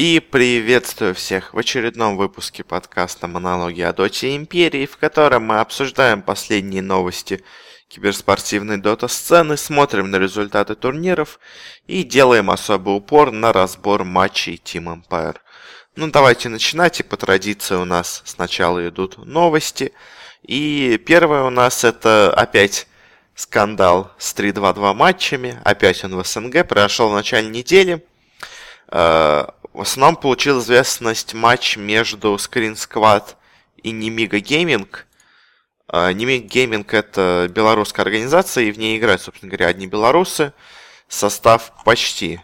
И приветствую всех в очередном выпуске подкаста «Монологи о Доте Империи», в котором мы обсуждаем последние новости киберспортивной дота-сцены, смотрим на результаты турниров и делаем особый упор на разбор матчей Team Empire. Ну, давайте начинать, и по традиции у нас сначала идут новости. И первое у нас это опять скандал с 3-2-2 матчами. Опять он в СНГ, прошел в начале недели. В основном получил известность матч между Screen Squad и Nemiga Gaming. Nemiga Gaming это белорусская организация, и в ней играют, собственно говоря, одни белорусы. Состав почти,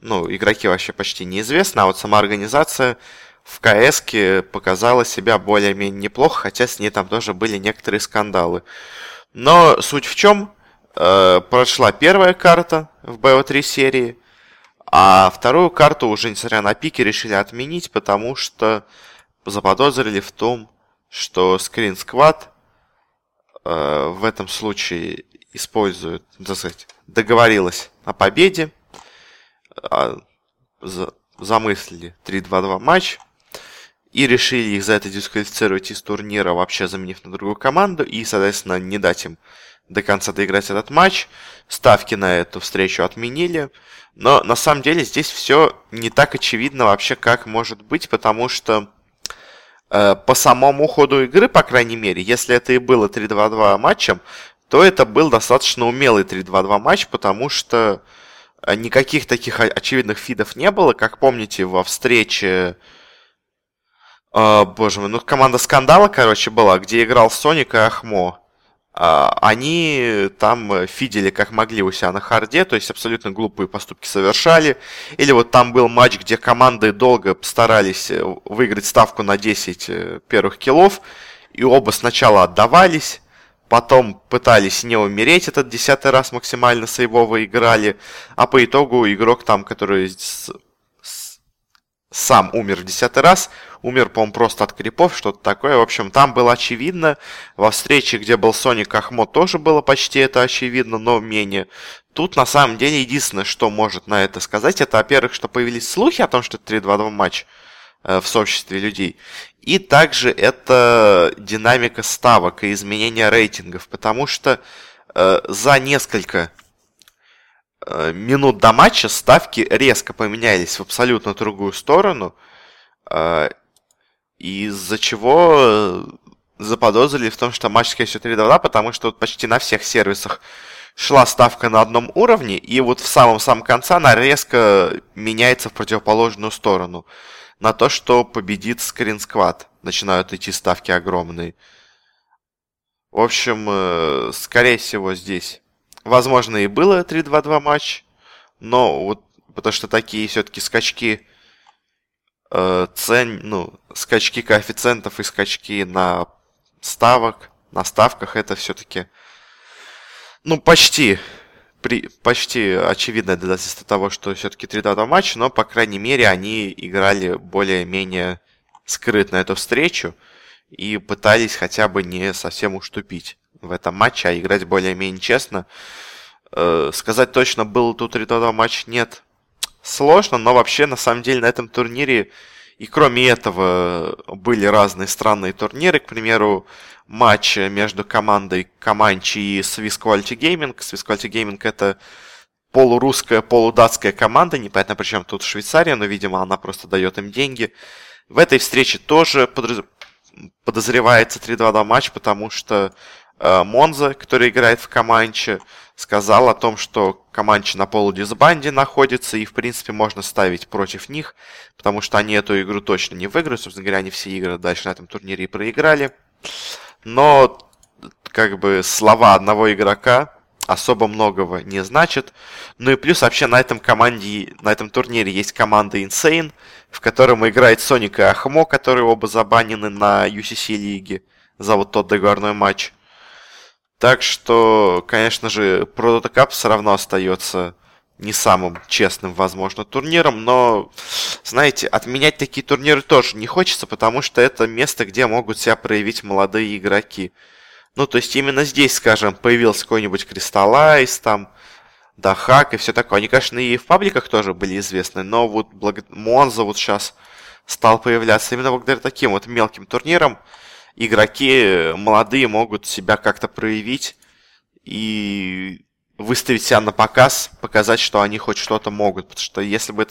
ну, игроки вообще почти неизвестны, а вот сама организация в КС показала себя более-менее неплохо, хотя с ней там тоже были некоторые скандалы. Но суть в чем? Э, прошла первая карта в BO3 серии, а вторую карту уже, несмотря на пики, решили отменить, потому что заподозрили в том, что Screen Squad э, в этом случае использует, так сказать, договорилась о победе, э, за, замыслили 3-2-2 матч, и решили их за это дисквалифицировать из турнира, вообще заменив на другую команду, и, соответственно, не дать им до конца доиграть этот матч. Ставки на эту встречу отменили. Но на самом деле здесь все не так очевидно вообще, как может быть, потому что э, по самому ходу игры, по крайней мере, если это и было 3-2-2 матчем, то это был достаточно умелый 3-2-2 матч, потому что э, никаких таких очевидных фидов не было. Как помните, во встрече... Э, боже мой, ну команда Скандала, короче, была, где играл Соник и Ахмо. А, они там фидели как могли у себя на харде, то есть абсолютно глупые поступки совершали. Или вот там был матч, где команды долго старались э, выиграть ставку на 10 э, первых киллов, и оба сначала отдавались, потом пытались не умереть этот десятый раз максимально сейвово играли, а по итогу игрок там, который сам умер в десятый раз, умер, по-моему, просто от крипов, что-то такое. В общем, там было очевидно. Во встрече, где был Соник Ахмо, тоже было почти это очевидно, но менее. Тут, на самом деле, единственное, что может на это сказать, это, во-первых, что появились слухи о том, что это 3-2-2 матч э, в сообществе людей. И также это динамика ставок и изменение рейтингов, потому что э, за несколько минут до матча ставки резко поменялись в абсолютно другую сторону, э, из-за чего э, заподозрили в том, что матч, скорее всего, 3 2 потому что вот почти на всех сервисах шла ставка на одном уровне, и вот в самом-самом конце она резко меняется в противоположную сторону. На то, что победит Squad. Начинают идти ставки огромные. В общем, скорее всего, здесь Возможно, и было 3-2-2 матч, но вот потому что такие все-таки скачки э, цен, ну, скачки коэффициентов и скачки на ставок, на ставках это все-таки, ну, почти, при, почти очевидное доказательство того, что все-таки 3-2 матч, но, по крайней мере, они играли более-менее скрытно эту встречу и пытались хотя бы не совсем уступить в этом матче, а играть более-менее честно. Э, сказать точно, был тут рядовой матч, нет. Сложно, но вообще, на самом деле, на этом турнире и кроме этого были разные странные турниры. К примеру, матч между командой Команчи и Swiss Quality Gaming. Swiss Quality Gaming это полурусская, полудатская команда. Непонятно, причем тут Швейцария, но, видимо, она просто дает им деньги. В этой встрече тоже подозревается 3-2 матч, потому что Монза, который играет в Команче, сказал о том, что Команче на полудисбанде находится, и, в принципе, можно ставить против них, потому что они эту игру точно не выиграют. Собственно говоря, они все игры дальше на этом турнире и проиграли. Но, как бы, слова одного игрока особо многого не значит. Ну и плюс вообще на этом команде, на этом турнире есть команда Insane, в котором играет Соник и Ахмо, которые оба забанены на UCC лиге за вот тот договорной матч. Так что, конечно же, Pro Cup все равно остается не самым честным, возможно, турниром, но, знаете, отменять такие турниры тоже не хочется, потому что это место, где могут себя проявить молодые игроки. Ну, то есть именно здесь, скажем, появился какой-нибудь Crystallize, там, Дахак и все такое. Они, конечно, и в пабликах тоже были известны, но вот благ... Монза вот сейчас стал появляться именно благодаря таким вот мелким турнирам. Игроки молодые могут себя как-то проявить и выставить себя на показ, показать, что они хоть что-то могут. Потому что если бы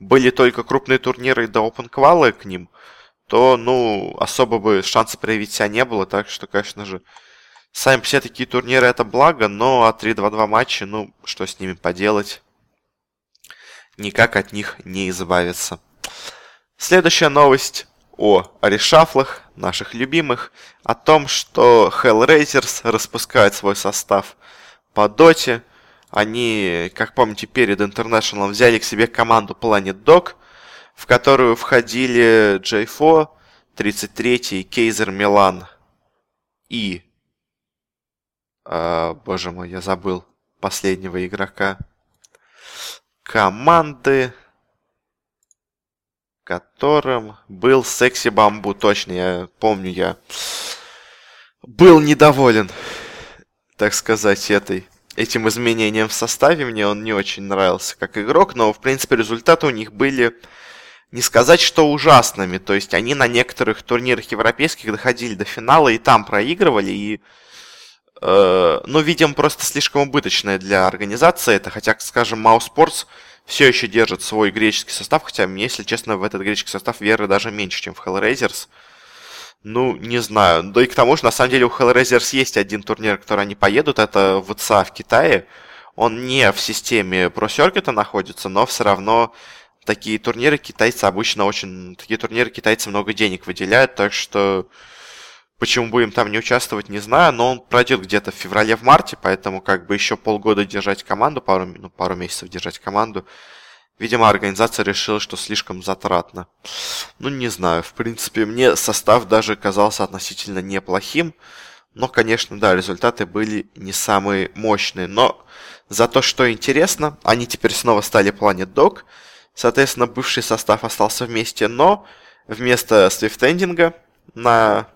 были только крупные турниры до Open Qual к ним, то, ну, особо бы шанса проявить себя не было. Так что, конечно же, сами все такие турниры это благо, но а 3-2-2 матча, ну, что с ними поделать? Никак от них не избавиться. Следующая новость о решафлах, наших любимых, о том, что Hellraisers распускает свой состав по доте. Они, как помните, перед International взяли к себе команду Planet Dog, в которую входили J4, 33-й, Кейзер Милан и... А, боже мой, я забыл последнего игрока. Команды, которым был Секси Бамбу. Точно, я помню, я был недоволен, так сказать, этой этим изменением в составе. Мне он не очень нравился как игрок, но, в принципе, результаты у них были не сказать, что ужасными. То есть они на некоторых турнирах европейских доходили до финала и там проигрывали. И, э, ну, видимо, просто слишком убыточное для организации это. Хотя, скажем, Мауспортс все еще держит свой греческий состав. Хотя мне, если честно, в этот греческий состав веры даже меньше, чем в Hellraisers. Ну, не знаю. Да и к тому же, на самом деле, у Hellraisers есть один турнир, который они поедут. Это ВЦА в Китае. Он не в системе Pro Circuit находится, но все равно такие турниры китайцы обычно очень... Такие турниры китайцы много денег выделяют, так что... Почему будем там не участвовать, не знаю, но он пройдет где-то в феврале, в марте, поэтому как бы еще полгода держать команду, пару, ну, пару месяцев держать команду. Видимо, организация решила, что слишком затратно. Ну, не знаю, в принципе, мне состав даже казался относительно неплохим. Но, конечно, да, результаты были не самые мощные. Но за то, что интересно, они теперь снова стали Planet Dog. Соответственно, бывший состав остался вместе, но вместо Swiftending'а на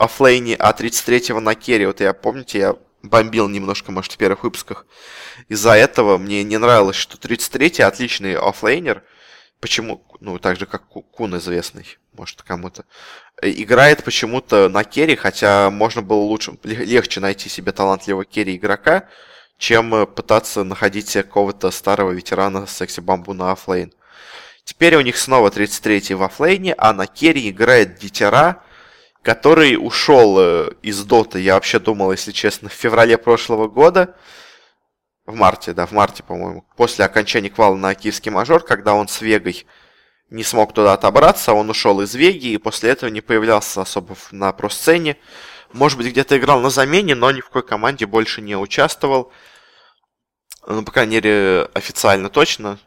оффлейне, а 33-го на carry, вот я, помните, я бомбил немножко, может, в первых выпусках. Из-за этого мне не нравилось, что 33-й отличный оффлейнер, почему, ну, так же, как Кун известный, может, кому-то, играет почему-то на carry, хотя можно было лучше, легче найти себе талантливого carry игрока, чем пытаться находить какого-то старого ветерана SexyBamboe на offlane. Теперь у них снова 33-й в оффлейне, а на керри играет Дитера, который ушел э, из Дота, я вообще думал, если честно, в феврале прошлого года, в марте, да, в марте, по-моему, после окончания квала на киевский мажор, когда он с Вегой не смог туда отобраться, он ушел из Веги и после этого не появлялся особо на про-сцене. Может быть, где-то играл на замене, но ни в какой команде больше не участвовал. Ну, по крайней мере, официально точно.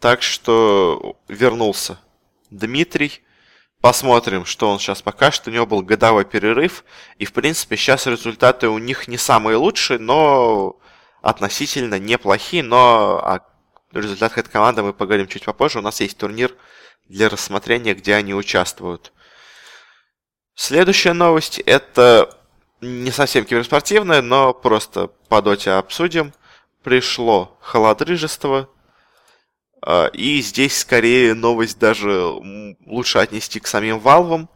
Так что вернулся Дмитрий. Посмотрим, что он сейчас покажет. У него был годовой перерыв. И, в принципе, сейчас результаты у них не самые лучшие, но относительно неплохие. Но о результатах этой команды мы поговорим чуть попозже. У нас есть турнир для рассмотрения, где они участвуют. Следующая новость это не совсем киберспортивная, но просто по доте обсудим. Пришло холодрыжество, а, и здесь скорее новость даже лучше отнести к самим валвам,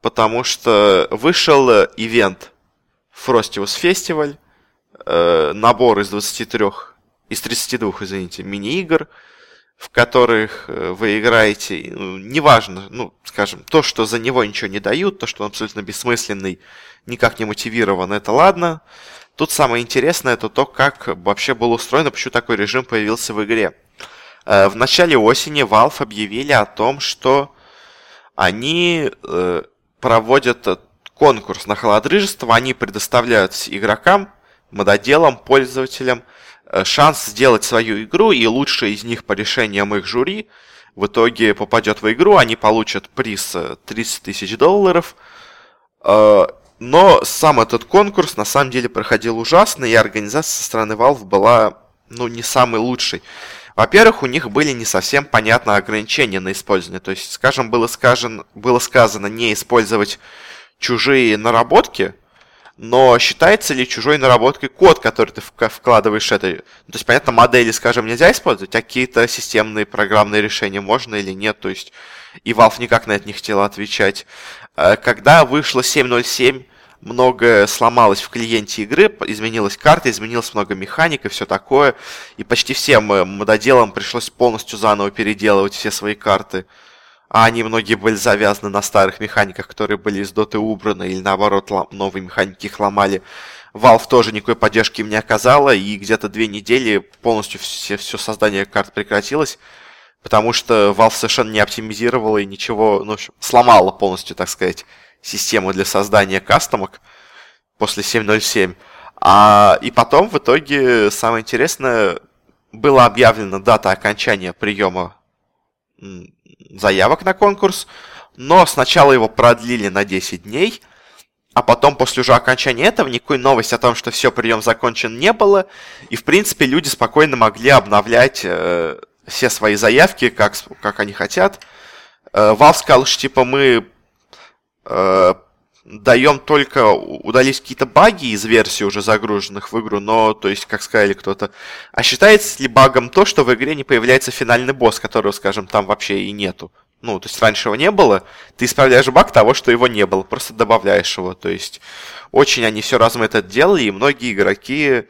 потому что вышел ивент Frostivus Festival, э, набор из 23, из 32, извините, мини-игр, в которых э, вы играете, ну, неважно, ну, скажем, то, что за него ничего не дают, то, что он абсолютно бессмысленный, никак не мотивирован, это ладно. Тут самое интересное, это то, как вообще был устроен, почему такой режим появился в игре. Э, в начале осени Valve объявили о том, что они э, проводят конкурс на холодрыжество, они предоставляют игрокам, мододелам, пользователям э, шанс сделать свою игру, и лучший из них по решениям их жюри в итоге попадет в игру, они получат приз 30 тысяч долларов. Но сам этот конкурс на самом деле проходил ужасно, и организация со стороны Valve была ну, не самой лучшей. Во-первых, у них были не совсем понятны ограничения на использование. То есть, скажем, было, скажен, было сказано не использовать чужие наработки, но считается ли чужой наработкой код, который ты вкладываешь это? То есть, понятно, модели, скажем, нельзя использовать, а какие-то системные программные решения можно или нет, то есть, и Valve никак на это не хотела отвечать. Э, когда вышло 7.07, многое сломалось в клиенте игры, изменилась карта, изменилось много механик и все такое, и почти всем э, мододелам пришлось полностью заново переделывать все свои карты. А они многие были завязаны на старых механиках, которые были из доты убраны, или наоборот, новые механики их ломали. Valve тоже никакой поддержки им не оказала, и где-то две недели полностью все, все создание карт прекратилось, потому что Valve совершенно не оптимизировала и ничего, ну, в общем, сломала полностью, так сказать, систему для создания кастомок после 7.07. А, и потом, в итоге, самое интересное, была объявлена дата окончания приема заявок на конкурс, но сначала его продлили на 10 дней, а потом, после уже окончания этого, никакой новости о том, что все, прием закончен, не было. И, в принципе, люди спокойно могли обновлять э, все свои заявки, как, как они хотят. Э, Valve сказал, что, типа, мы даем только удалить какие-то баги из версий уже загруженных в игру, но, то есть, как сказали кто-то, а считается ли багом то, что в игре не появляется финальный босс, которого, скажем, там вообще и нету? Ну, то есть раньше его не было, ты исправляешь баг того, что его не было, просто добавляешь его. То есть очень они все разом это делали, и многие игроки,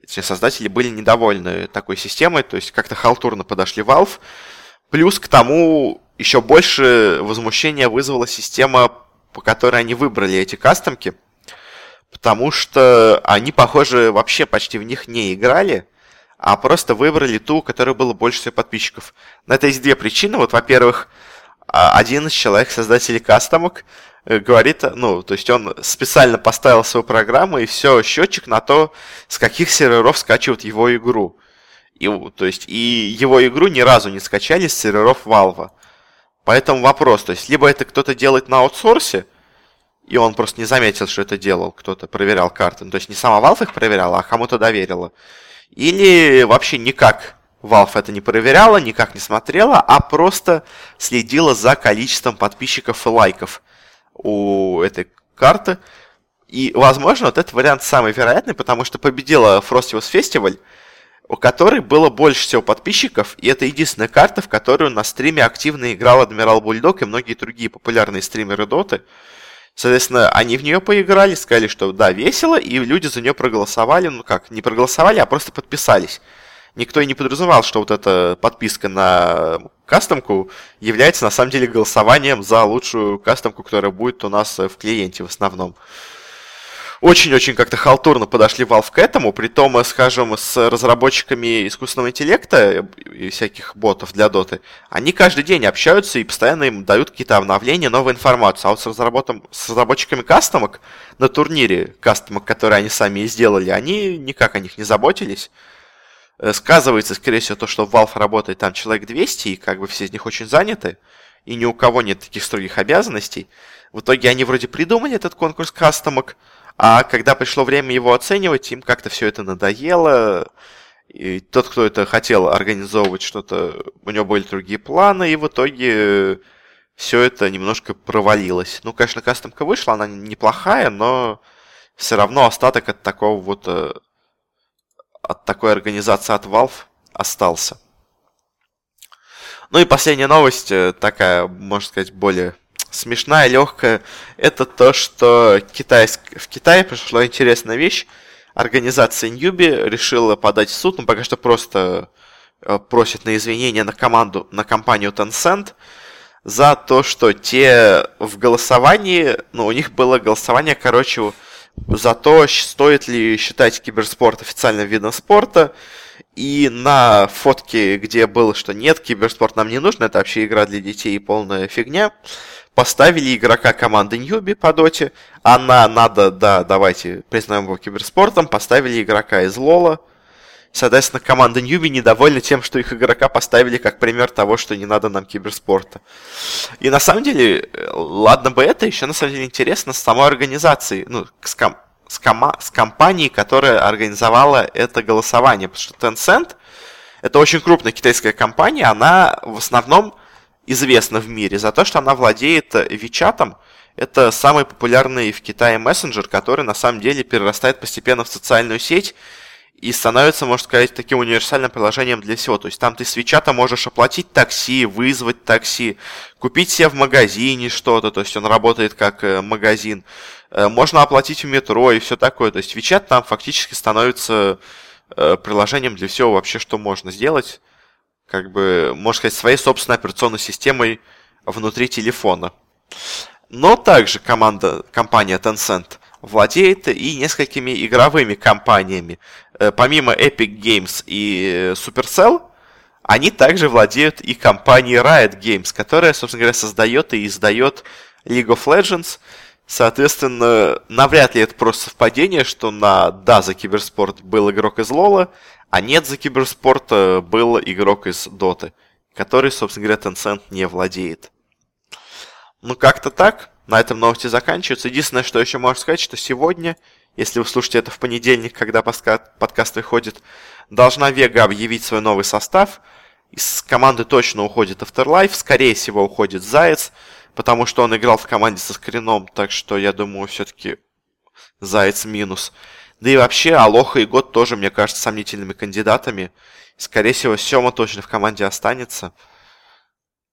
эти создатели были недовольны такой системой, то есть как-то халтурно подошли Valve. Плюс к тому еще больше возмущения вызвала система по которой они выбрали эти кастомки, потому что они, похоже, вообще почти в них не играли, а просто выбрали ту, у которой было больше всего подписчиков. На это есть две причины. Вот, во-первых, а, один из человек, создателей кастомок, э, говорит, ну, то есть он специально поставил свою программу и все, счетчик на то, с каких серверов скачивают его игру. И, то есть, и его игру ни разу не скачали с серверов Valve. Поэтому вопрос, то есть, либо это кто-то делает на аутсорсе, и он просто не заметил, что это делал, кто-то проверял карты. Ну, то есть не сама Valve их проверяла, а кому-то доверила. Или вообще никак Valve это не проверяла, никак не смотрела, а просто следила за количеством подписчиков и лайков у этой карты. И, возможно, вот этот вариант самый вероятный, потому что победила Frosty Festival, у которой было больше всего подписчиков, и это единственная карта, в которую на стриме активно играл Адмирал Бульдог и многие другие популярные стримеры Доты. Соответственно, они в нее поиграли, сказали, что да, весело, и люди за нее проголосовали. Ну как, не проголосовали, а просто подписались. Никто и не подразумевал, что вот эта подписка на кастомку является на самом деле голосованием за лучшую кастомку, которая будет у нас в клиенте в основном очень-очень как-то халтурно подошли Valve к этому, при том, скажем, с разработчиками искусственного интеллекта и всяких ботов для доты, они каждый день общаются и постоянно им дают какие-то обновления, новую информацию. А вот с, разработом, с разработчиками кастомок на турнире, кастомок, которые они сами сделали, они никак о них не заботились. Э, сказывается, скорее всего, то, что в Valve работает там человек 200, и как бы все из них очень заняты, и ни у кого нет таких строгих обязанностей. В итоге они вроде придумали этот конкурс кастомок, а когда пришло время его оценивать, им как-то все это надоело. И тот, кто это хотел организовывать что-то, у него были другие планы, и в итоге все это немножко провалилось. Ну, конечно, кастомка вышла, она неплохая, но все равно остаток от такого вот э, от такой организации от Valve остался. Ну и последняя новость, э, такая, можно сказать, более смешная, легкая, это то, что китайск... в Китае произошла интересная вещь. Организация Ньюби решила подать в суд, но пока что просто э, просит на извинения на команду, на компанию Tencent за то, что те в голосовании, ну, у них было голосование, короче, за то, стоит ли считать киберспорт официальным видом спорта, и на фотке, где было, что нет, киберспорт нам не нужен, это вообще игра для детей и полная фигня, поставили игрока команды Ньюби по доте, а на надо, да, давайте признаем его киберспортом, поставили игрока из Лола. Соответственно, команда Ньюби недовольна тем, что их игрока поставили как пример того, что не надо нам киберспорта. И на самом деле, ладно бы это, еще на самом деле интересно с самой организацией, ну, с, ком с, кома с компанией, которая организовала это голосование. Потому что Tencent, это очень крупная китайская компания, она в основном известна в мире? За то, что она владеет Вичатом. Это самый популярный в Китае мессенджер, который на самом деле перерастает постепенно в социальную сеть и становится, можно сказать, таким универсальным приложением для всего. То есть там ты с Вичата можешь оплатить такси, вызвать такси, купить себе в магазине что-то, то есть он работает как э, магазин. Э, можно оплатить в метро и все такое. То есть Вичат там фактически становится э, приложением для всего вообще, что можно сделать. Как бы, можно сказать, своей собственной операционной системой внутри телефона. Но также команда, компания Tencent владеет и несколькими игровыми компаниями. Э, помимо Epic Games и Supercell, они также владеют и компанией Riot Games, которая, собственно говоря, создает и издает League of Legends. Соответственно, навряд ли это просто совпадение, что на да за киберспорт был игрок из Лола, а нет за киберспорт был игрок из Доты, который, собственно говоря, Tencent не владеет. Ну, как-то так. На этом новости заканчиваются. Единственное, что еще можно сказать, что сегодня, если вы слушаете это в понедельник, когда подкаст выходит, должна Вега объявить свой новый состав. Из команды точно уходит Afterlife, скорее всего уходит Заяц, потому что он играл в команде со скрином, так что я думаю, все-таки Заяц минус. Да и вообще, Алоха и Год тоже, мне кажется, сомнительными кандидатами. Скорее всего, Сема точно в команде останется.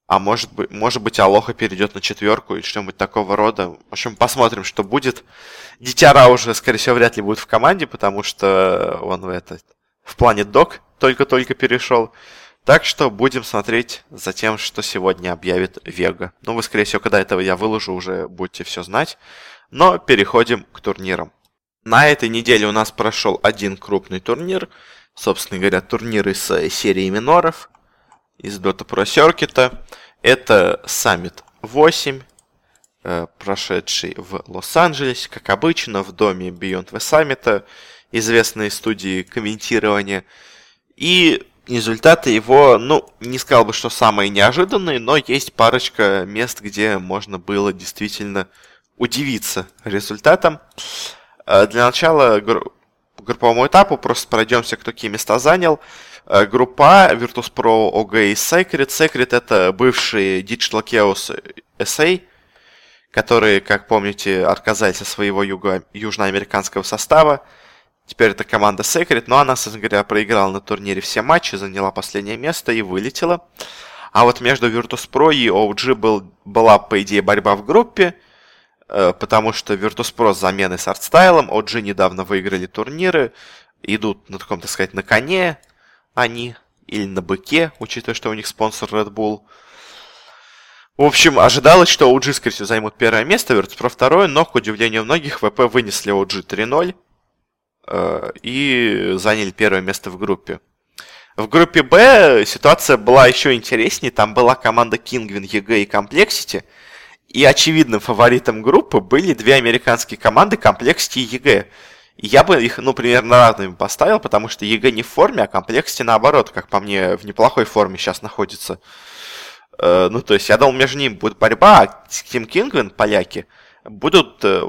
А может быть, может быть, Алоха перейдет на четверку и что-нибудь такого рода. В общем, посмотрим, что будет. Дитяра уже, скорее всего, вряд ли будет в команде, потому что он в этот в плане док только-только перешел. Так что будем смотреть за тем, что сегодня объявит Вега. Ну, вы, скорее всего, когда этого я выложу, уже будете все знать. Но переходим к турнирам. На этой неделе у нас прошел один крупный турнир. Собственно говоря, турнир из серии миноров из Dota Pro Circuit. Это Summit 8, э, прошедший в Лос-Анджелесе, как обычно, в доме Beyond the Summit, известной студии комментирования. И результаты его, ну, не сказал бы, что самые неожиданные, но есть парочка мест, где можно было действительно удивиться результатом. Э, для начала групповому этапу просто пройдемся, кто какие места занял. Э, группа Virtus.pro, OG и Sacred. Sacred это бывшие Digital Chaos SA, которые, как помните, отказались от своего юго- южноамериканского состава. Теперь это команда Sacred, но она, собственно говоря, проиграла на турнире все матчи, заняла последнее место и вылетела. А вот между Virtus.pro и OG был, была, по идее, борьба в группе, э, потому что Virtus.pro с заменой с артстайлом, OG недавно выиграли турниры, идут, ну, таком, так сказать, на коне, они, или на быке, учитывая, что у них спонсор Red Bull. В общем, ожидалось, что OG, скорее всего, займут первое место, Virtus.pro второе, но, к удивлению многих, ВП вынесли OG 3-0 э, и заняли первое место в группе. В группе Б ситуация была еще интереснее. Там была команда Kinguin, EG и Complexity. И очевидным фаворитом группы были две американские команды Complexity и EG. Я бы их, ну, примерно равными поставил, потому что EG не в форме, а Complexity наоборот, как по мне, в неплохой форме сейчас находится. Э, ну, то есть, я думал, между ними будет борьба, а Team Kinguin, поляки, будут э,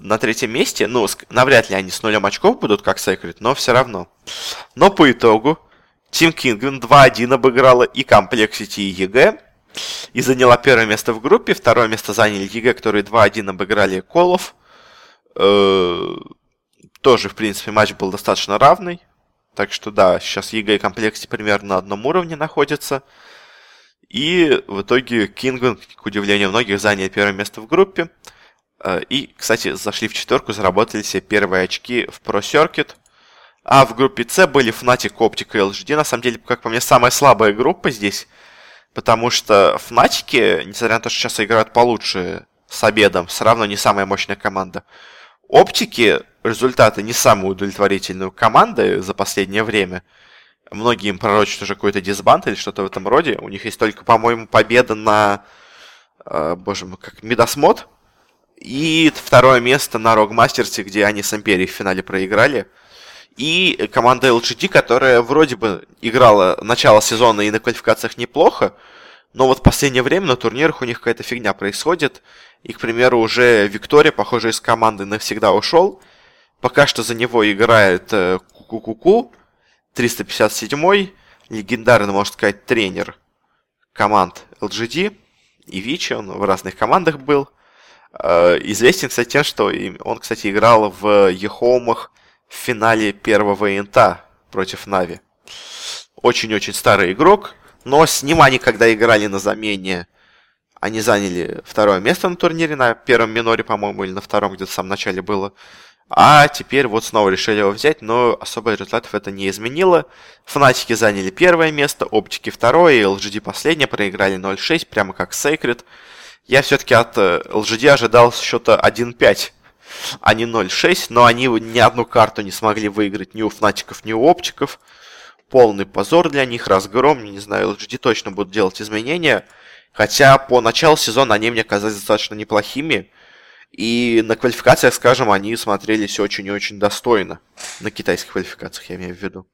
на третьем месте. Ну, навряд ли они с нулем очков будут, как Секрет, но все равно. Но по итогу, Team Kinguin 2-1 обыграла и Complexity, и EG. И заняла первое место в группе. Второе место заняли EG, которые 2-1 обыграли Колов. Э, тоже, в принципе, матч был достаточно равный. Так что да, сейчас EG и Complexity примерно на одном уровне находятся. И в итоге Кингвин, к удивлению многих, занял первое место в группе. Э, и, кстати, зашли в четверку, заработали себе первые очки в Pro Circuit. А в группе С были Fnatic, Optic и LGD. На самом деле, как по мне, самая слабая группа здесь. Потому что Fnatic, несмотря на то, что сейчас играют получше с обедом, все равно не самая мощная команда. Оптики результаты не самые удовлетворительные у команды за последнее время. Многие им пророчат уже какой-то дисбанд или что-то в этом роде. У них есть только, по-моему, победа на, э, боже мой, как Медосмод. И второе место на Рогмастерсе, где они с Империей в финале проиграли. И команда LGD, которая вроде бы играла начало сезона и на квалификациях неплохо, но вот в последнее время на турнирах у них какая-то фигня происходит. И, к примеру, уже Виктория, похоже, из команды навсегда ушел. Пока что за него играет э, Кукуку, 357-й, легендарный, можно сказать, тренер, команд LGD и Вичи, он в разных командах был. Э, известен, кстати, тем, что он, кстати, играл в Ехомах в финале первого инта против Нави. Очень-очень старый игрок, но с ним они, когда играли на замене, они заняли второе место на турнире, на первом миноре, по-моему, или на втором, где-то в самом начале было. А теперь вот снова решили его взять, но особо результатов это не изменило. Фнатики заняли первое место, Оптики второе, LGD последнее, проиграли 0-6, прямо как Sacred. Я все-таки от LGD э, ожидал счета 1-5, а не 0-6, но они ни одну карту не смогли выиграть ни у Фнатиков, ни у Оптиков. Полный позор для них, разгром, не знаю, LGD точно будут делать изменения. Хотя по началу сезона они мне казались достаточно неплохими. И на квалификациях, скажем, они смотрелись очень и очень достойно. На китайских квалификациях, я имею в виду.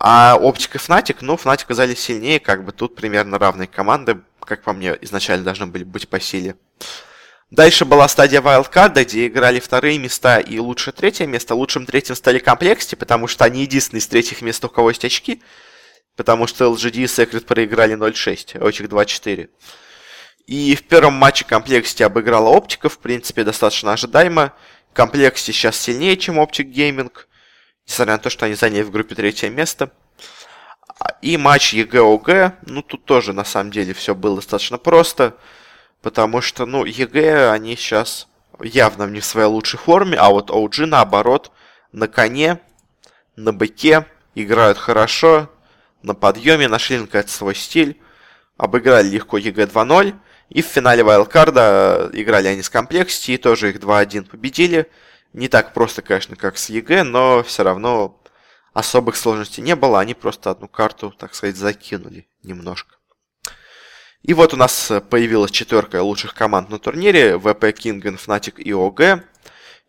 А Оптика и Fnatic, ну, Fnatic оказались сильнее, как бы тут примерно равные команды, как по мне, изначально должны были быть по силе. Дальше была стадия Wildcard, где играли вторые места и лучшее третье место. Лучшим третьим стали Комплексти, потому что они единственные из третьих мест, у кого есть очки. Потому что LGD и Secret проиграли 0-6, а у них 2-4. И в первом матче Complexity обыграла Оптика, в принципе, достаточно ожидаемо. Complexity сейчас сильнее, чем OptiC Gaming, несмотря на то, что они заняли в группе третье место. И матч EG-OG, ну тут тоже на самом деле все было достаточно просто, потому что, ну, EG, они сейчас явно не в своей лучшей форме, а вот OG наоборот, на коне, на быке, играют хорошо, на подъеме, нашли наконец свой стиль, обыграли легко EG 2-0, и в финале wildcard а играли они с Complexity, и тоже их 2-1 победили. Не так просто, конечно, как с EG, но все равно особых сложностей не было. Они просто одну карту, так сказать, закинули немножко. И вот у нас появилась четверка лучших команд на турнире. ВП, Kinguin, Fnatic и OG.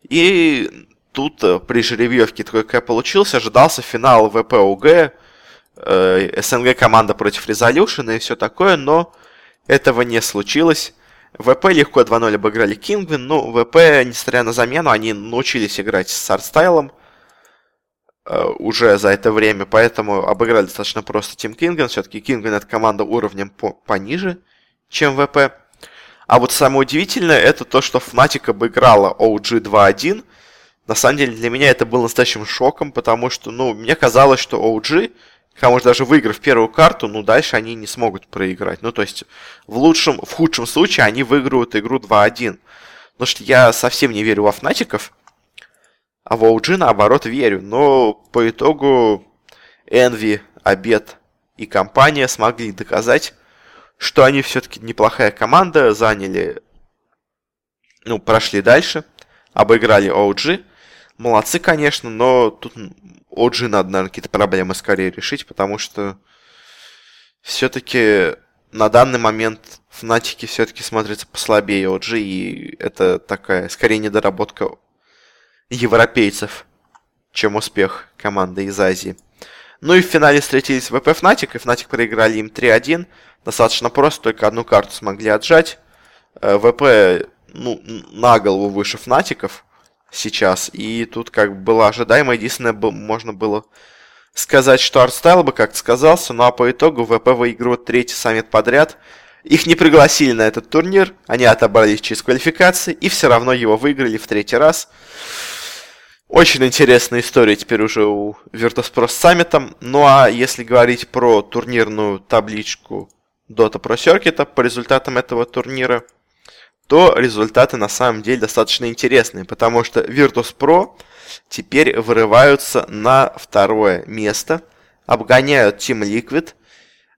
И тут при жеребьевке такой как получился. Ожидался финал ВП, OG. Э, СНГ команда против Резолюшена и все такое, но этого не случилось. ВП легко 2-0 обыграли Кингвин. Ну, ВП, несмотря на замену, они научились играть с артстайлом э, уже за это время, поэтому обыграли достаточно просто Тим Кингвин. Все-таки Кингвин это команда уровнем по пониже, чем ВП. А вот самое удивительное, это то, что Fnatic обыграла OG 2-1. На самом деле, для меня это был настоящим шоком, потому что, ну, мне казалось, что OG Может, даже выиграв первую карту, ну, дальше они не смогут проиграть. Ну, то есть, в лучшем, в худшем случае они выиграют игру 2-1. Потому что я совсем не верю во Фнатиков, а в OG, наоборот, верю. Но по итогу Envy, Обед и компания смогли доказать, что они все-таки неплохая команда, заняли, ну, прошли дальше, обыграли OG. Молодцы, конечно, но тут OG надо, наверное, какие-то проблемы скорее решить, потому что все-таки на данный момент Фнатики все-таки смотрятся послабее OG, и это такая, скорее, недоработка европейцев, чем успех команды из Азии. Ну и в финале встретились ВП Fnatic, и Fnatic проиграли им 3-1. Достаточно просто, только одну карту смогли отжать. Э, ВП, ну, на голову выше Фнатиков сейчас. И тут как бы было ожидаемо. Единственное, можно было сказать, что Артстайл бы как-то сказался. Ну а по итогу ВП выигрывает третий саммит подряд. Их не пригласили на этот турнир. Они отобрались через квалификации. И все равно его выиграли в третий раз. Очень интересная история теперь уже у Virtus.pro с саммитом. Ну а если говорить про турнирную табличку Dota Pro Circuit по результатам этого турнира – то результаты на самом деле достаточно интересные, потому что Virtus.pro теперь вырываются на второе место, обгоняют Team Liquid,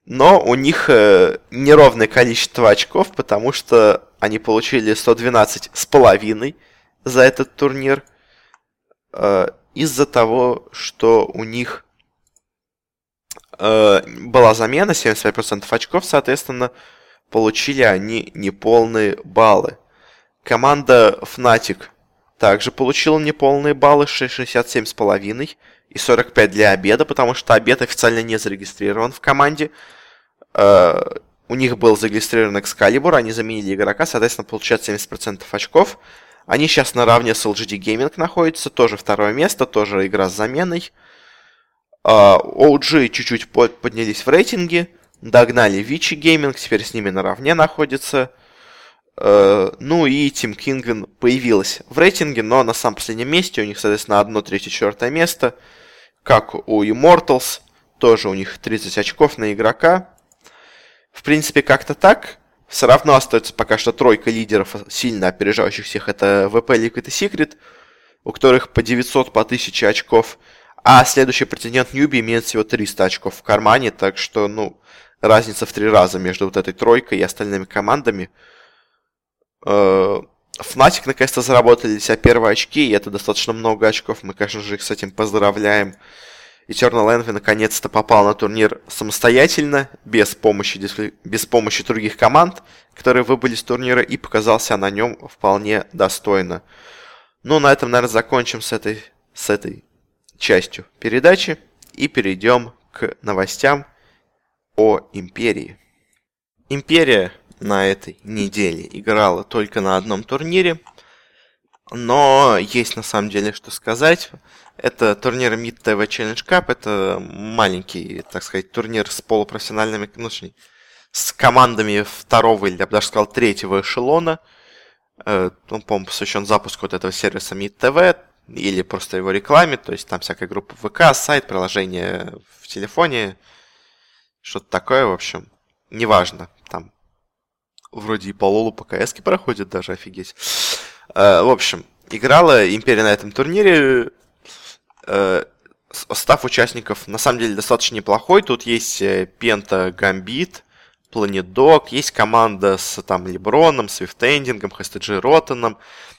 но у них э, неровное количество очков, потому что они получили 112 с половиной за этот турнир. Э, из-за того, что у них э, была замена 75% очков, соответственно, получили они неполные баллы. Команда Fnatic также получила неполные баллы 67,5 и 45 для обеда, потому что обед официально не зарегистрирован в команде. Э, у них был зарегистрирован Excalibur, они заменили игрока, соответственно, получают 70% очков. Они сейчас наравне с LGD Gaming находятся, тоже второе место, тоже игра с заменой. Э, OG чуть-чуть поднялись в рейтинге, Догнали Вичи Гейминг, теперь с ними наравне находится. Э, ну и Тим Кингвин появилась в рейтинге, но на самом последнем месте. У них, соответственно, одно, третье, четвертое место. Как у Immortals, тоже у них 30 очков на игрока. В принципе, как-то так. Все равно остается пока что тройка лидеров, сильно опережающих всех. Это VP, Liquid и Secret, у которых по 900, по 1000 очков. А следующий претендент Ньюби имеет всего 300 очков в кармане, так что, ну, разница в три раза между вот этой тройкой и остальными командами. Фнатик наконец-то заработали себя первые очки, и это достаточно много очков. Мы, конечно же, их с этим поздравляем. Eternal Envy наконец-то попал на турнир самостоятельно, без помощи, без помощи других команд, которые выбыли с турнира, и показался на нем вполне достойно. Ну, на этом, наверное, закончим с этой, с этой частью передачи и перейдем к новостям о Империи. Империя на этой неделе играла только на одном турнире, но есть на самом деле что сказать. Это турнир Mid TV Challenge Cup. Это маленький, так сказать, турнир с полупрофессиональными, ну, с командами второго или, я бы даже сказал, третьего эшелона. Э, он, по-моему, посвящен запуску вот этого сервиса Mid TV или просто его рекламе. То есть там всякая группа ВК, сайт, приложение в телефоне, что-то такое, в общем. Неважно. Там вроде и по Лолу, по КС проходит даже, офигеть. Э, в общем, играла Империя на этом турнире э, состав участников на самом деле достаточно неплохой. Тут есть э, Пента Гамбит, Dog, есть команда с там Леброном, Свифтендингом, Хестеджи Ротаном,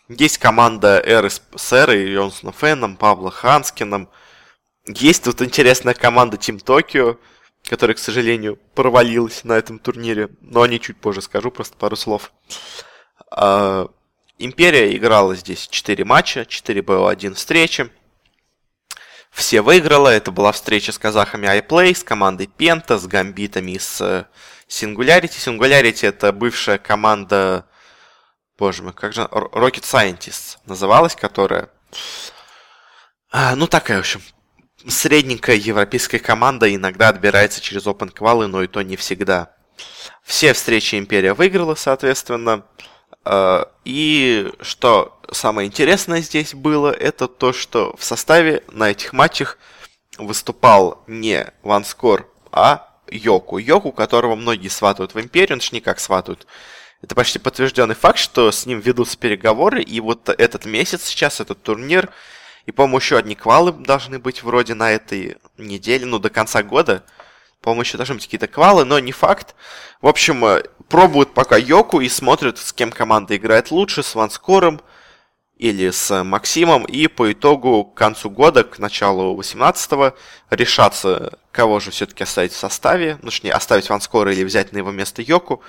есть команда Эры с Эрой, Йонсоном Феном, Павло Ханскиным. Есть тут интересная команда Team Tokyo, которая, к сожалению, провалилась на этом турнире, но о ней чуть позже скажу, просто пару слов. А, Империя играла здесь 4 матча, 4 БО1 встречи все выиграла. Это была встреча с казахами iPlay, с командой Penta, с гамбитами с э, Singularity. Singularity это бывшая команда, боже мой, как же, Rocket Scientists называлась, которая, а, ну такая, в общем, средненькая европейская команда иногда отбирается через Open Qual, но и то не всегда. Все встречи Империя выиграла, соответственно. Э, и что самое интересное здесь было, это то, что в составе на этих матчах выступал не Ванскор, а Йоку. Йоку, которого многие сватают в Империю, он же никак сватают. Это почти подтвержденный факт, что с ним ведутся переговоры, и вот этот месяц сейчас, этот турнир, и, по-моему, еще одни квалы должны быть вроде на этой неделе, ну, до конца года. По-моему, еще должны быть какие-то квалы, но не факт. В общем, э, пробуют пока Йоку и смотрят, с кем команда играет лучше, с Ванскором или с Максимом. И по итогу к концу года, к началу 18-го, решаться, кого же все-таки оставить в составе. Ну, точнее, оставить Ванскора или взять на его место Йоку.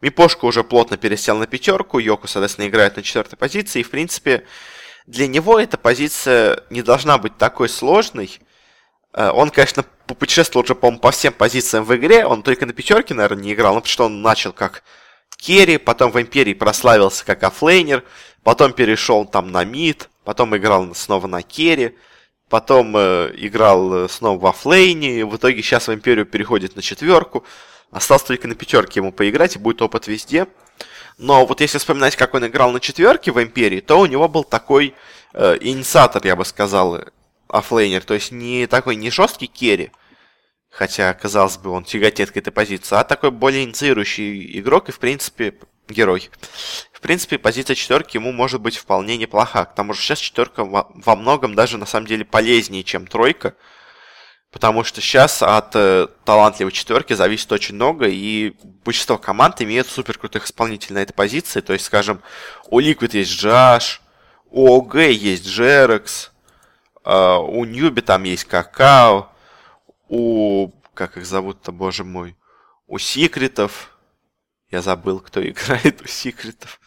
Мипошка уже плотно пересел на пятерку, Йоку, соответственно, играет на четвертой позиции. И, в принципе, для него эта позиция не должна быть такой сложной. Э, он, конечно, попутешествовал уже, по-моему, по всем позициям в игре. Он только на пятерке, наверное, не играл, ну, потому что он начал как керри, потом в Империи прославился как оффлейнер, потом перешел там на мид, потом играл снова на керри, потом э, играл э, снова в оффлейне, в итоге сейчас в Империю переходит на четверку. Осталось только на пятерке ему поиграть, и будет опыт везде. Но вот если вспоминать, как он играл на четверке в Империи, то у него был такой э, инициатор, я бы сказал, оффлейнер. То есть не такой не жесткий керри, хотя, казалось бы, он тяготеет к этой позиции, а такой более инициирующий игрок и, в принципе, герой. В принципе, позиция четверки ему может быть вполне неплоха. К тому же сейчас четверка во многом даже на самом деле полезнее, чем тройка. Потому что сейчас от э, талантливой четверки зависит очень много, и большинство команд имеют супер крутых исполнителей на этой позиции. То есть, скажем, у Liquid есть Джаш, у ОГ есть Джерекс, э, у Newbee там есть Kaka, у... Как их зовут-то, боже мой? У Секретов. Я забыл, кто играет у Секретов.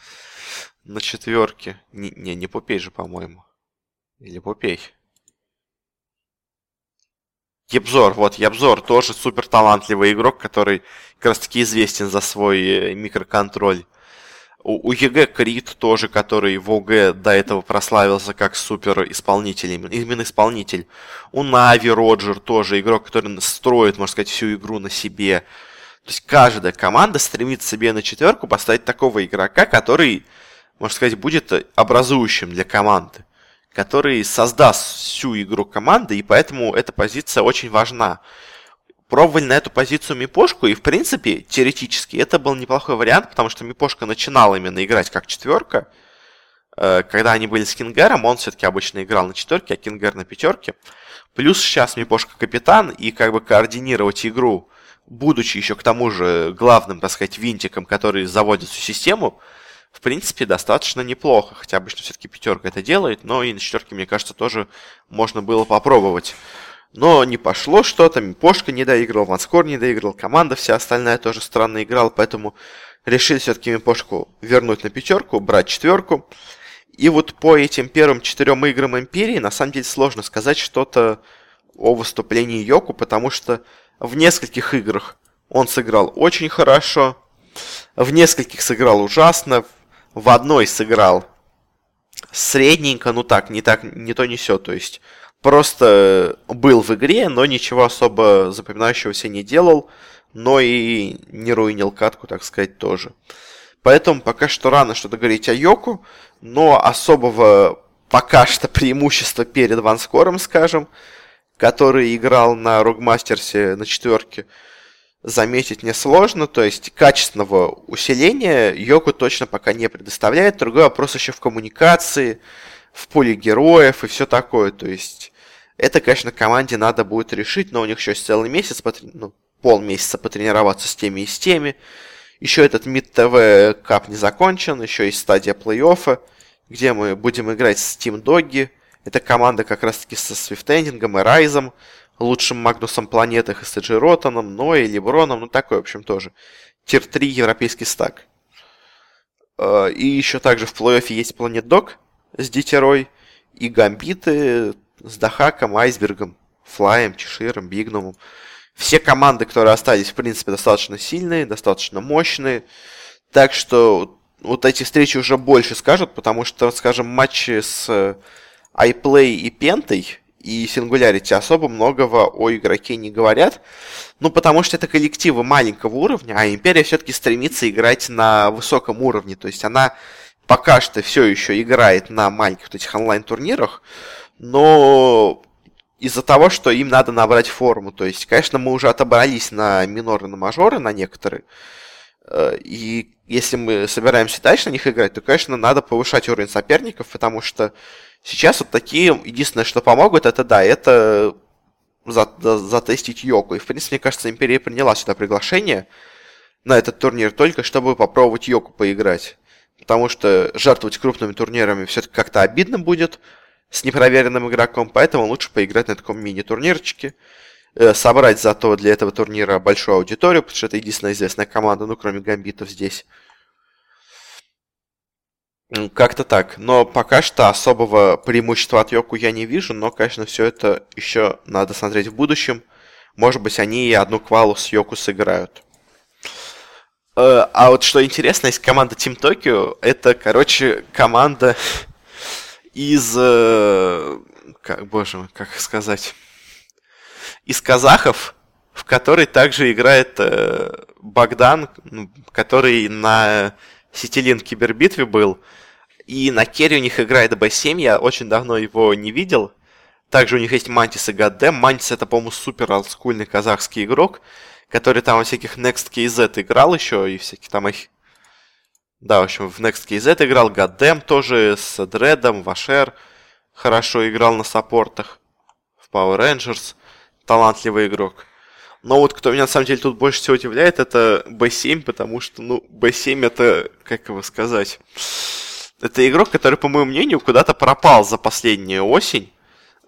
На четверке. Не, не, не Puppey же, по-моему. Или Puppey. YapzOr, вот, YapzOr тоже супер талантливый игрок, который как раз таки известен за свой э, микроконтроль. У, у EG Cr1t тоже, который в OG до этого прославился как супер исполнитель, именно исполнитель. У Нави Роджер тоже игрок, который строит, можно сказать, всю игру на себе. То есть каждая команда стремится себе на четверку поставить такого игрока, который, можно сказать, будет образующим для команды, который создаст всю игру команды, и поэтому эта позиция очень важна. Пробовали на эту позицию Мипошку, и в принципе, теоретически, это был неплохой вариант, потому что Мипошка начинал именно играть как четверка, Э, когда они были с Кингаром, он все-таки обычно играл на четверке, а Кингар на пятерке. Плюс сейчас Мипошка капитан, и как бы координировать игру, будучи еще к тому же главным, так сказать, винтиком, который заводит всю систему, в принципе, достаточно неплохо. Хотя обычно все-таки пятерка это делает, но и на четверке, мне кажется, тоже можно было попробовать. Но не пошло что-то, Мипошка не доиграл, Ванскор не доиграл, команда вся остальная тоже странно играла, поэтому решили все-таки Мипошку вернуть на пятерку, брать четверку. И вот по этим первым четырем играм Империи, на самом деле, сложно сказать что-то о выступлении Йоку, потому что в нескольких играх он сыграл очень хорошо, в нескольких сыграл ужасно, в одной сыграл средненько, ну так, не так, не то не все, то есть просто был в игре, но ничего особо запоминающегося не делал, но и не руинил катку, так сказать, тоже. Поэтому пока что рано что-то говорить о Йоку, но особого пока что преимущества перед Ванскором, скажем, который играл на Рогмастерсе на четверке, заметить несложно. То есть качественного усиления Йоку точно пока не предоставляет. Другой вопрос еще в коммуникации, в поле героев и все такое. То есть это, конечно, команде надо будет решить, но у них еще есть целый месяц, ну, полмесяца потренироваться с теми и с теми. Еще этот Mid TV кап не закончен, еще есть стадия плей-оффа, где мы будем играть с Team Doggy. Это команда как раз-таки со Свифтендингом и Райзом, лучшим Магнусом планетах и Саджи Ротаном, Ной, Леброном, ну такой, в общем, тоже. Тир-3 европейский стак. Э, и еще также в плей-оффе есть Планет Дог с Дитерой, и Гамбиты с Дахаком, Айсбергом, Флаем, Чеширом, Бигнумом. Все команды, которые остались, в принципе, достаточно сильные, достаточно мощные. Так что вот эти встречи уже больше скажут, потому что, скажем, матчи с iPlay и Пентой и Singularity особо многого о игроке не говорят. Ну, потому что это коллективы маленького уровня, а Империя все-таки стремится играть на высоком уровне. То есть она пока что все еще играет на маленьких вот этих онлайн-турнирах, но из-за того, что им надо набрать форму. То есть, конечно, мы уже отобрались на миноры, на мажоры, на некоторые. Э, и если мы собираемся дальше на них играть, то, конечно, надо повышать уровень соперников, потому что сейчас вот такие, единственное, что помогут, это да, это затестить Йоку. И, в принципе, мне кажется, Империя приняла сюда приглашение на этот турнир только чтобы попробовать Йоку поиграть. Потому что жертвовать крупными турнирами все-таки как-то обидно будет с непроверенным игроком, поэтому лучше поиграть на таком мини-турнирчике, собрать зато для этого турнира большую аудиторию, потому что это единственная известная команда, ну, кроме гамбитов здесь. Как-то так. Но пока что особого преимущества от Йоку я не вижу, но, конечно, все это еще надо смотреть в будущем. Может быть, они и одну квалу с Йоку сыграют. Э, а вот что интересно, есть команда Team Tokyo. Это, короче, команда из, э, как, боже мой, как сказать, из казахов, в которой также играет э, Богдан, ну, который на Ситилин кибербитве был. И на керри у них играет B7, я очень давно его не видел. Также у них есть Мантис и Гаддем. Мантис это, по-моему, супер олдскульный казахский игрок, который там во всяких Next KZ играл еще, и всякие там их да, в общем, в Next KZ играл, Goddamn тоже с Дредом, Вашер хорошо играл на саппортах. В Power Rangers талантливый игрок. Но вот кто меня на самом деле тут больше всего удивляет, это B7, потому что, ну, B7 это, как его сказать, это игрок, который, по моему мнению, куда-то пропал за последнюю осень,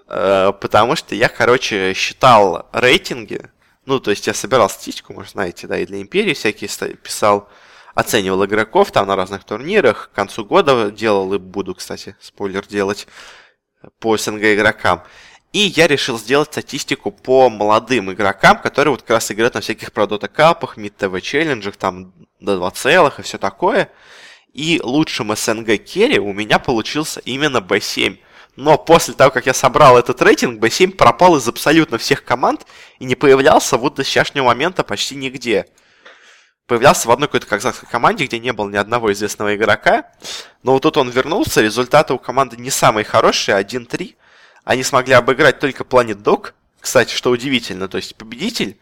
э, потому что я, короче, считал рейтинги, ну, то есть я собирал статистику, может, знаете, да, и для Империи всякие писал, оценивал игроков там на разных турнирах. К концу года делал и буду, кстати, спойлер делать по СНГ игрокам. И я решил сделать статистику по молодым игрокам, которые вот как раз играют на всяких Продота капах, Мид ТВ челленджах, там до 2 целых и все такое. И лучшим СНГ керри у меня получился именно B7. Но после того, как я собрал этот рейтинг, B7 пропал из абсолютно всех команд и не появлялся вот до сегодняшнего момента почти нигде. появлялся в одной какой-то казахской команде, где не было ни одного известного игрока. Но вот тут он вернулся, результаты у команды не самые хорошие, 1-3. Они смогли обыграть только Planet Dog. Кстати, что удивительно, то есть победитель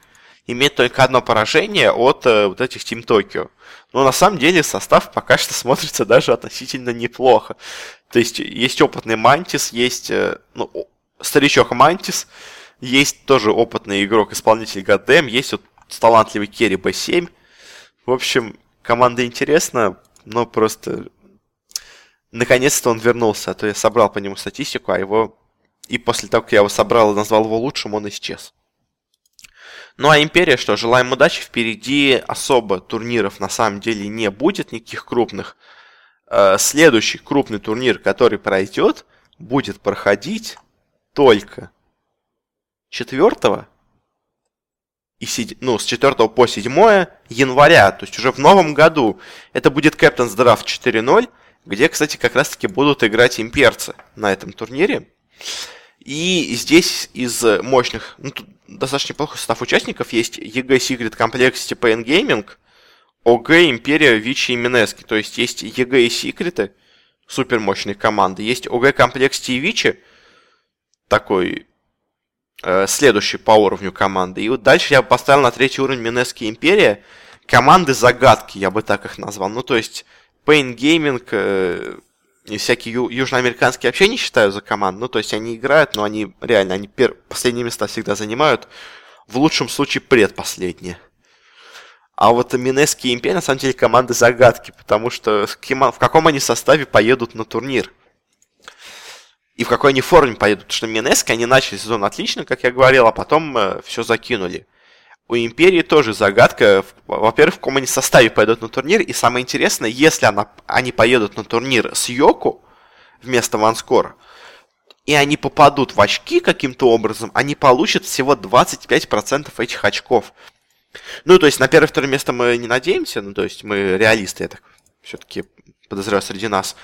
имеет только одно поражение от э, вот этих Team Tokyo. Но на самом деле состав пока что смотрится даже относительно неплохо. То есть есть опытный Мантис, есть э, ну, старичок Мантис, есть тоже опытный игрок-исполнитель Гадем, есть вот талантливый Керри Б7. В общем, команда интересна, но просто наконец-то он вернулся, а то я собрал по нему статистику, а его и после того, как я его собрал и назвал его лучшим, он исчез. Ну а Империя, что, желаем удачи. Впереди особо турниров на самом деле не будет, никаких крупных. Э, следующий крупный турнир, который пройдет, будет проходить только 4 и 7, ну, с 4 по 7 января, то есть уже в новом году. Это будет Captain's Draft 4.0, где, кстати, как раз-таки будут играть имперцы на этом турнире. И здесь из мощных, ну, тут достаточно неплохой состав участников. Есть EG Secret Complexity PN Gaming, OG, Империя, Вичи и Минески. То есть есть EG и Секреты, супер мощные команды. Есть OG Complexity и Вичи, такой э, следующий по уровню команды. И вот дальше я поставил на третий уровень Минески Империя. Команды загадки, я бы так их назвал. Ну, то есть Pain Gaming, э, и всякие ю- южноамериканские вообще не считаю за команду. Ну, то есть они играют, но они реально, они пер- последние места всегда занимают. В лучшем случае предпоследние. А вот Минески и Империя, на самом деле, команды загадки, потому что в каком они составе поедут на турнир. И в какой они форме поедут. Потому что Минески, они начали сезон отлично, как я говорил, а потом э, все закинули. У Империи тоже загадка. Во-первых, в каком они составе пойдут на турнир. И самое интересное, если она, они поедут на турнир с Йоку вместо Ванскора, и они попадут в очки каким-то образом, они получат всего 25% этих очков. Ну, то есть на первое-второе место мы не надеемся, ну, то есть мы реалисты, я так все-таки подозреваю среди нас.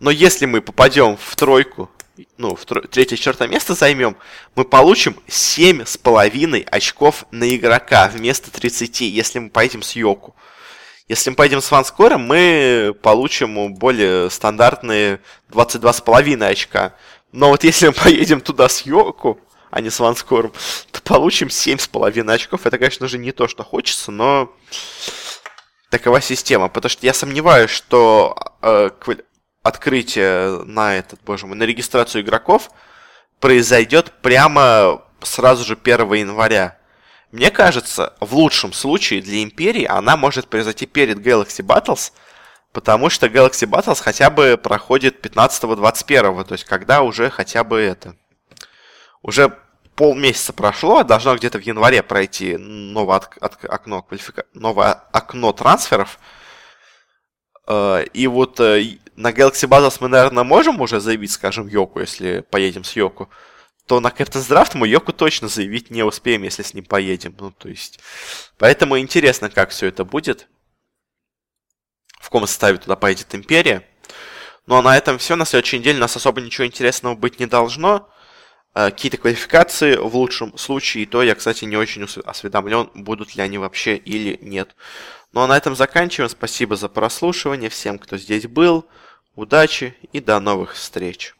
Но если мы попадем в тройку, ну, в третье-четвертое место займем, мы получим 7,5 очков на игрока вместо 30, если мы поедем с Йоку. Если мы поедем с Ванскором, мы получим более стандартные 22,5 очка. Но вот если мы поедем туда с Йоку, а не с Ванскором, то получим 7,5 очков. Это, конечно же, не то, что хочется, но такова система. Потому что я сомневаюсь, что э, открытие на этот, боже мой, на регистрацию игроков произойдет прямо сразу же 1 января. Мне кажется, в лучшем случае для Империи она может произойти перед Galaxy Battles, потому что Galaxy Battles хотя бы проходит 15-21, то есть когда уже хотя бы это... Уже полмесяца прошло, должно где-то в январе пройти новое от, от, окно, квалифика... новое окно трансферов. Э, и вот э, на Galaxy Battles мы, наверное, можем уже заявить, скажем, Йоку, если поедем с Йоку, то на Captain's Draft мы Йоку точно заявить не успеем, если с ним поедем. Ну, то есть... Поэтому интересно, как все это будет. В каком составе туда поедет Империя. Ну, а на этом все. На следующей неделе у нас особо ничего интересного быть не должно. Э, какие-то квалификации в лучшем случае, то я, кстати, не очень осведомлен, будут ли они вообще или нет. Ну а на этом заканчиваем. Спасибо за прослушивание всем, кто здесь был. Удачи и до новых встреч.